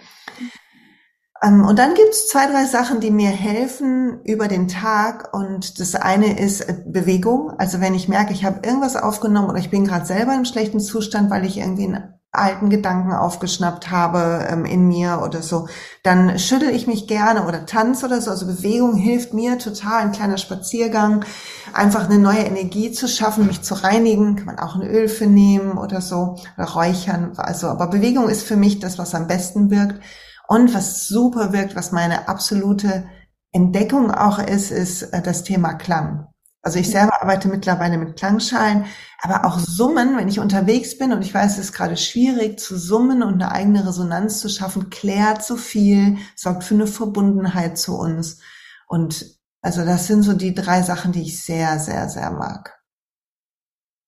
Ähm, und dann gibt's zwei, drei Sachen, die mir helfen über den Tag. Und das eine ist äh, Bewegung. Also wenn ich merke, ich habe irgendwas aufgenommen oder ich bin gerade selber im schlechten Zustand, weil ich irgendwie ein alten Gedanken aufgeschnappt habe ähm, in mir oder so, dann schüttel ich mich gerne oder tanze oder so. Also Bewegung hilft mir total, ein kleiner Spaziergang, einfach eine neue Energie zu schaffen, mich zu reinigen. Kann man auch ein Öl für nehmen oder so oder räuchern. Also, aber Bewegung ist für mich das, was am besten wirkt und was super wirkt, was meine absolute Entdeckung auch ist, ist äh, das Thema Klang. Also ich selber arbeite mittlerweile mit Klangschalen, aber auch Summen, wenn ich unterwegs bin und ich weiß, es ist gerade schwierig zu summen und eine eigene Resonanz zu schaffen, klärt so viel, sorgt für eine Verbundenheit zu uns. Und also das sind so die drei Sachen, die ich sehr, sehr, sehr mag.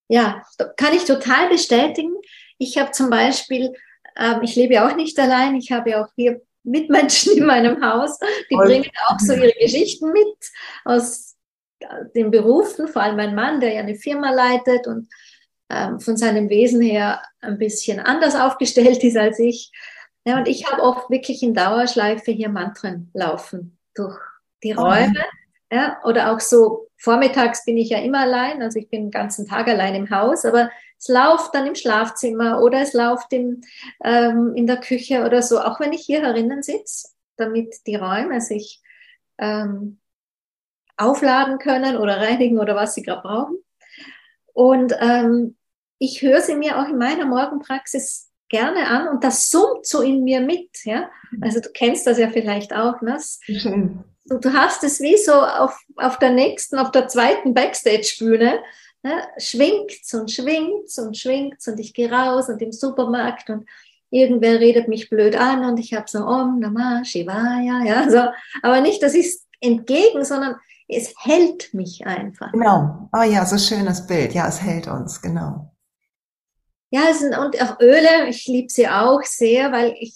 Ja, kann ich total bestätigen. Ich habe zum Beispiel, ähm, ich lebe ja auch nicht allein, ich habe ja auch vier Mitmenschen in meinem Haus, die und, bringen auch so ihre Geschichten mit aus den Berufen, vor allem mein Mann, der ja eine Firma leitet und ähm, von seinem Wesen her ein bisschen anders aufgestellt ist als ich. Ja, und ich habe oft wirklich in Dauerschleife hier Mantren laufen durch die oh. Räume. Ja, oder auch so, vormittags bin ich ja immer allein, also ich bin den ganzen Tag allein im Haus, aber es läuft dann im Schlafzimmer oder es läuft im, ähm, in der Küche oder so, auch wenn ich hier herinnen sitze, damit die Räume sich ähm, aufladen können oder reinigen oder was sie gerade brauchen. Und ähm, ich höre sie mir auch in meiner Morgenpraxis gerne an und das summt so in mir mit. Ja? Also du kennst das ja vielleicht auch. Ne? Du, du hast es wie so auf, auf der nächsten, auf der zweiten Backstage-Bühne. Ne? Schwingt's und schwingt's und schwingt's und ich gehe raus und im Supermarkt und irgendwer redet mich blöd an und ich habe so Om Namah Shivaya, ja, so. Aber nicht, das ist entgegen, sondern es hält mich einfach. Genau. Oh ja, so schönes Bild. Ja, es hält uns, genau. Ja, sind, und auch Öle, ich liebe sie auch sehr, weil ich,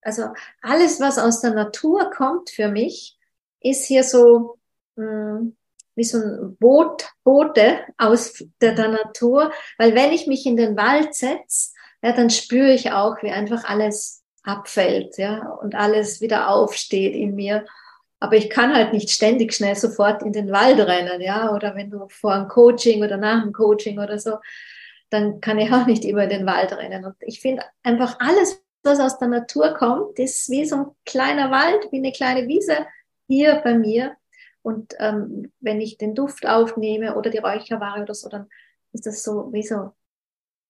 also alles, was aus der Natur kommt für mich, ist hier so mh, hm, wie so ein Boot, Boote aus der, der Natur, weil wenn ich mich in den Wald setze, ja, dann spüre ich auch, wie einfach alles abfällt, ja, und alles wieder aufsteht in mir. Aber ich kann halt nicht ständig schnell sofort in den Wald rennen, ja. Oder wenn du vor einem Coaching oder nach dem Coaching oder so, dann kann ich auch nicht immer in den Wald rennen. Und ich finde einfach alles, was aus der Natur kommt, ist wie so ein kleiner Wald, wie eine kleine Wiese hier bei mir. Und ähm, wenn ich den Duft aufnehme oder die Räucherware oder so, dann ist das so wie so,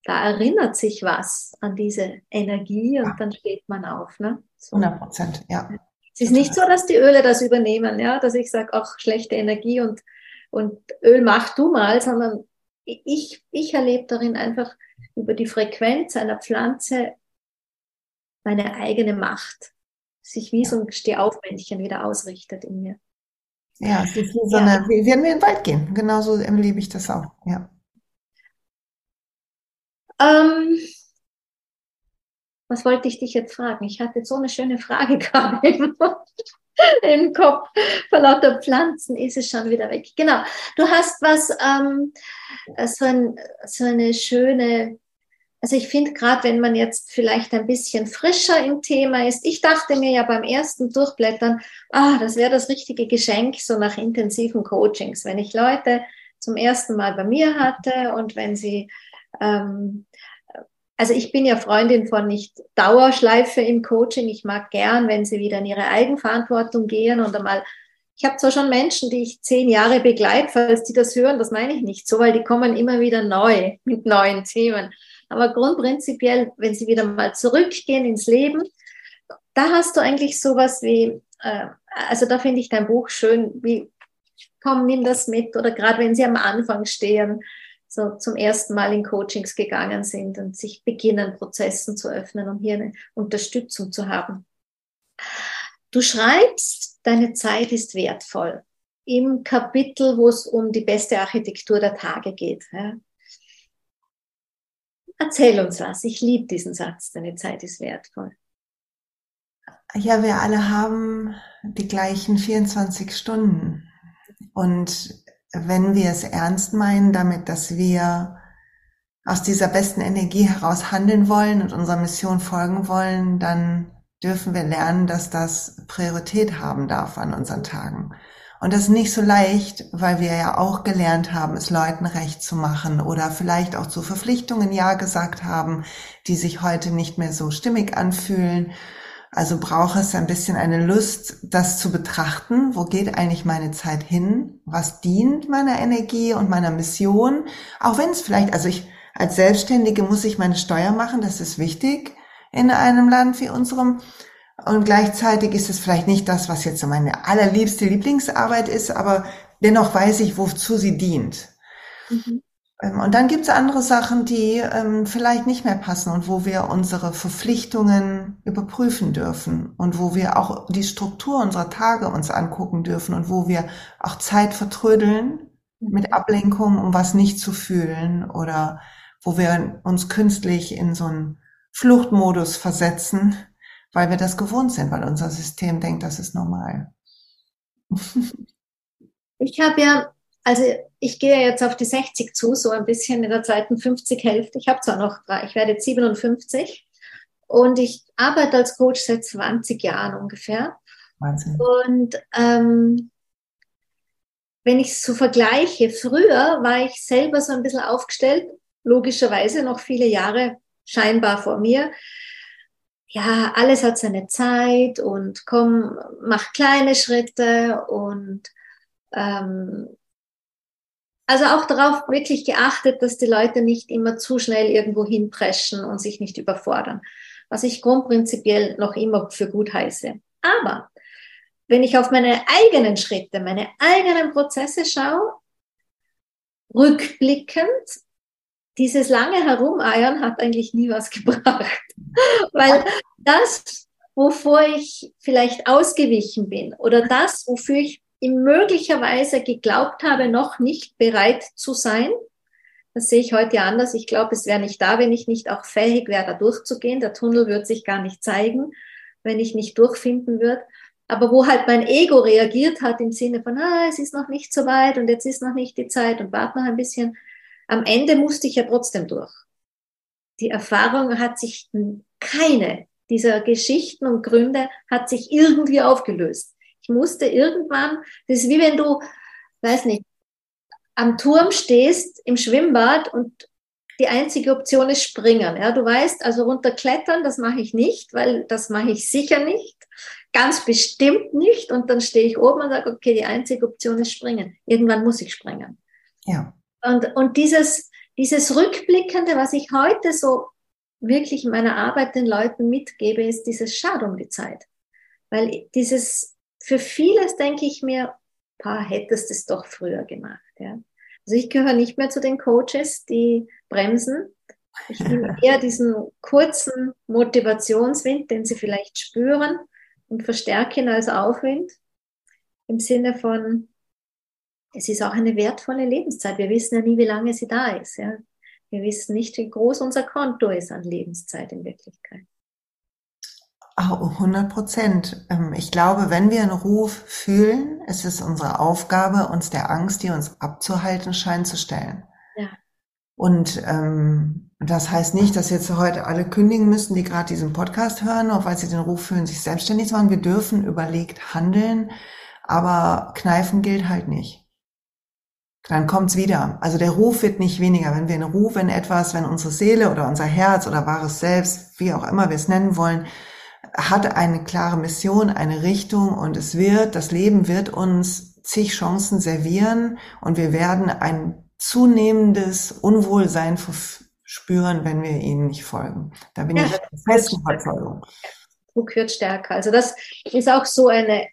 da erinnert sich was an diese Energie und dann steht man auf. Ne? So. 100 Prozent, ja. Es ist nicht so, dass die Öle das übernehmen, ja, dass ich sage, ach, schlechte Energie und, und Öl mach du mal, sondern ich, ich erlebe darin einfach über die Frequenz einer Pflanze meine eigene Macht, sich wie so ein Stehaufmännchen wieder ausrichtet in mir. Ja, es ist wie so eine, ja. wie werden wir in den Wald gehen. Genauso erlebe ich das auch, ja. Ähm, was wollte ich dich jetzt fragen? Ich hatte so eine schöne Frage gerade im, im Kopf. Vor lauter Pflanzen ist es schon wieder weg. Genau. Du hast was, ähm, so, ein, so eine schöne, also ich finde gerade, wenn man jetzt vielleicht ein bisschen frischer im Thema ist, ich dachte mir ja beim ersten Durchblättern, ah, das wäre das richtige Geschenk, so nach intensiven Coachings, wenn ich Leute zum ersten Mal bei mir hatte und wenn sie ähm, also ich bin ja Freundin von nicht Dauerschleife im Coaching. Ich mag gern, wenn sie wieder in ihre Eigenverantwortung gehen und einmal, ich habe zwar schon Menschen, die ich zehn Jahre begleite, falls die das hören, das meine ich nicht so, weil die kommen immer wieder neu mit neuen Themen. Aber grundprinzipiell, wenn sie wieder mal zurückgehen ins Leben, da hast du eigentlich sowas wie, äh, also da finde ich dein Buch schön, wie, komm, nimm das mit oder gerade wenn sie am Anfang stehen, so zum ersten Mal in Coachings gegangen sind und sich beginnen, Prozessen zu öffnen, um hier eine Unterstützung zu haben. Du schreibst, deine Zeit ist wertvoll. Im Kapitel, wo es um die beste Architektur der Tage geht. Ja. Erzähl uns was. Ich liebe diesen Satz, deine Zeit ist wertvoll. Ja, wir alle haben die gleichen 24 Stunden. Und wenn wir es ernst meinen damit, dass wir aus dieser besten Energie heraus handeln wollen und unserer Mission folgen wollen, dann dürfen wir lernen, dass das Priorität haben darf an unseren Tagen. Und das ist nicht so leicht, weil wir ja auch gelernt haben, es Leuten recht zu machen oder vielleicht auch zu Verpflichtungen Ja gesagt haben, die sich heute nicht mehr so stimmig anfühlen. Also braucht es ein bisschen eine Lust, das zu betrachten. Wo geht eigentlich meine Zeit hin? Was dient meiner Energie und meiner Mission? Auch wenn es vielleicht, also ich als Selbstständige muss ich meine Steuer machen, das ist wichtig in einem Land wie unserem. Und gleichzeitig ist es vielleicht nicht das, was jetzt meine allerliebste Lieblingsarbeit ist, aber dennoch weiß ich, wozu sie dient. Mhm. Ähm, und dann gibt es andere Sachen, die ähm, vielleicht nicht mehr passen und wo wir unsere Verpflichtungen überprüfen dürfen und wo wir auch die Struktur unserer Tage uns angucken dürfen und wo wir auch Zeit vertrödeln mit Ablenkung, um was nicht zu fühlen oder wo wir uns künstlich in so einen Fluchtmodus versetzen, weil wir das gewohnt sind, weil unser System denkt, das ist normal. Ich habe ja, also ich gehe jetzt auf die 60 zu, so ein bisschen in der zweiten 50 Hälfte. Ich habe zwar noch drei, ich werde jetzt 57 und ich arbeite als Coach seit 20 Jahren ungefähr. Wahnsinn. Und ähm, wenn ich es so vergleiche, früher war ich selber so ein bisschen aufgestellt, logischerweise noch viele Jahre scheinbar vor mir ja, alles hat seine Zeit und komm, mach kleine Schritte und ähm, also auch darauf wirklich geachtet, dass die Leute nicht immer zu schnell irgendwo hinpreschen und sich nicht überfordern, was ich grundprinzipiell noch immer für gut heiße. Aber wenn ich auf meine eigenen Schritte, meine eigenen Prozesse schaue, rückblickend dieses lange Herumeiern hat eigentlich nie was gebracht. Weil das, wovor ich vielleicht ausgewichen bin oder das, wofür ich möglicherweise geglaubt habe, noch nicht bereit zu sein, das sehe ich heute anders. Ich glaube, es wäre nicht da, wenn ich nicht auch fähig wäre, da durchzugehen. Der Tunnel wird sich gar nicht zeigen, wenn ich nicht durchfinden würde. Aber wo halt mein Ego reagiert hat im Sinne von, ah, es ist noch nicht so weit und jetzt ist noch nicht die Zeit und warte noch ein bisschen, am Ende musste ich ja trotzdem durch. Die Erfahrung hat sich keine dieser Geschichten und Gründe hat sich irgendwie aufgelöst. Ich musste irgendwann, das ist wie wenn du, weiß nicht, am Turm stehst im Schwimmbad und die einzige Option ist springen. Ja, du weißt, also runterklettern, das mache ich nicht, weil das mache ich sicher nicht, ganz bestimmt nicht. Und dann stehe ich oben und sage, okay, die einzige Option ist springen. Irgendwann muss ich springen. Ja. Und, und dieses, dieses Rückblickende, was ich heute so wirklich in meiner Arbeit den Leuten mitgebe, ist dieses Schade um die Zeit. Weil dieses, für vieles denke ich mir, pa, hättest es doch früher gemacht. Ja. Also ich gehöre nicht mehr zu den Coaches, die bremsen. Ich nehme eher diesen kurzen Motivationswind, den sie vielleicht spüren und verstärken als Aufwind. Im Sinne von, es ist auch eine wertvolle Lebenszeit. Wir wissen ja nie, wie lange sie da ist. Ja. Wir wissen nicht, wie groß unser Konto ist an Lebenszeit in Wirklichkeit. Oh, 100 Prozent. Ähm, ich glaube, wenn wir einen Ruf fühlen, ist es unsere Aufgabe, uns der Angst, die uns abzuhalten scheint, zu stellen. Ja. Und ähm, das heißt nicht, dass jetzt heute alle kündigen müssen, die gerade diesen Podcast hören, auch weil sie den Ruf fühlen, sich selbstständig zu machen. Wir dürfen überlegt handeln, aber kneifen gilt halt nicht dann kommt's wieder. Also der Ruf wird nicht weniger. Wenn wir einen Ruf in etwas, wenn unsere Seele oder unser Herz oder wahres Selbst, wie auch immer wir es nennen wollen, hat eine klare Mission, eine Richtung und es wird, das Leben wird uns zig Chancen servieren und wir werden ein zunehmendes Unwohlsein spüren, wenn wir ihnen nicht folgen. Da bin ja, ich fest Überzeugung. Druck wird stärker. Also das ist auch so eine,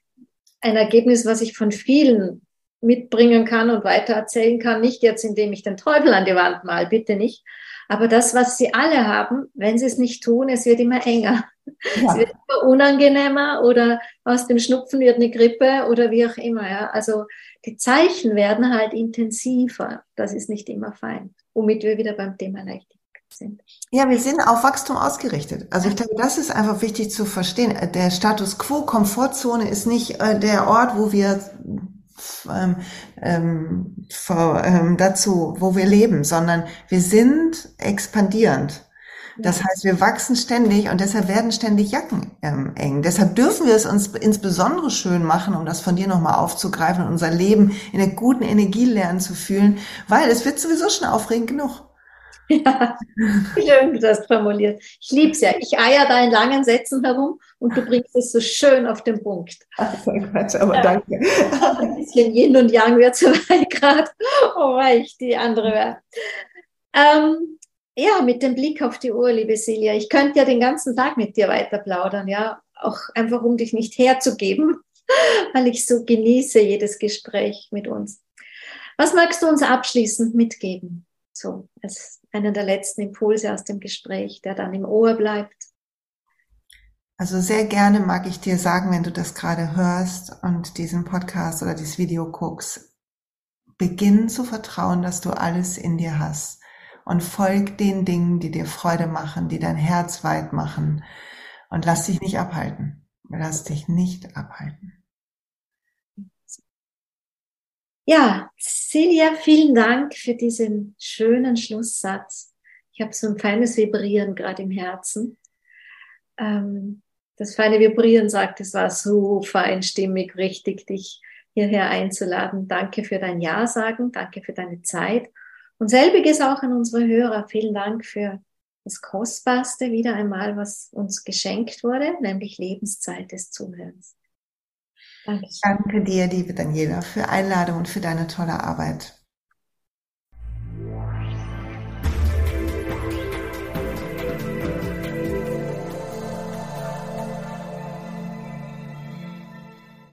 ein Ergebnis, was ich von vielen mitbringen kann und weitererzählen kann. Nicht jetzt, indem ich den Teufel an die Wand mal, bitte nicht. Aber das, was sie alle haben, wenn sie es nicht tun, es wird immer enger. Ja. Es wird immer unangenehmer oder aus dem Schnupfen wird eine Grippe oder wie auch immer. Ja. Also die Zeichen werden halt intensiver. Das ist nicht immer fein. Womit wir wieder beim Thema Leichtigkeit sind. Ja, wir sind auf Wachstum ausgerichtet. Also ich glaube, das ist einfach wichtig zu verstehen. Der Status quo, Komfortzone ist nicht äh, der Ort, wo wir ähm, ähm, vor, ähm, dazu, wo wir leben, sondern wir sind expandierend. Das heißt, wir wachsen ständig und deshalb werden ständig Jacken ähm, eng. Deshalb dürfen wir es uns insbesondere schön machen, um das von dir nochmal aufzugreifen und unser Leben in der guten Energie lernen zu fühlen, weil es wird sowieso schon aufregend genug. Ja, schön du das formuliert. Ich liebe es ja. Ich eier da in langen Sätzen herum und du bringst es so schön auf den Punkt. Ach, Quatsch, aber ja. danke. Ein bisschen Yin und Yang wird zu weit gerade. Oh, ich die andere wäre. Ähm, ja, mit dem Blick auf die Uhr, liebe Silja. Ich könnte ja den ganzen Tag mit dir weiter plaudern, ja. Auch einfach, um dich nicht herzugeben, weil ich so genieße jedes Gespräch mit uns. Was magst du uns abschließend mitgeben? So, als einen der letzten Impulse aus dem Gespräch, der dann im Ohr bleibt. Also sehr gerne mag ich dir sagen, wenn du das gerade hörst und diesen Podcast oder dieses Video guckst, beginn zu vertrauen, dass du alles in dir hast und folg den Dingen, die dir Freude machen, die dein Herz weit machen und lass dich nicht abhalten. Lass dich nicht abhalten. Ja, Celia, vielen Dank für diesen schönen Schlusssatz. Ich habe so ein feines Vibrieren gerade im Herzen. Ähm, das feine Vibrieren sagt, es war so feinstimmig, richtig, dich hierher einzuladen. Danke für dein Ja sagen, danke für deine Zeit. Und selbiges auch an unsere Hörer. Vielen Dank für das Kostbarste wieder einmal, was uns geschenkt wurde, nämlich Lebenszeit des Zuhörens. Danke. Danke dir, liebe Daniela, für Einladung und für deine tolle Arbeit.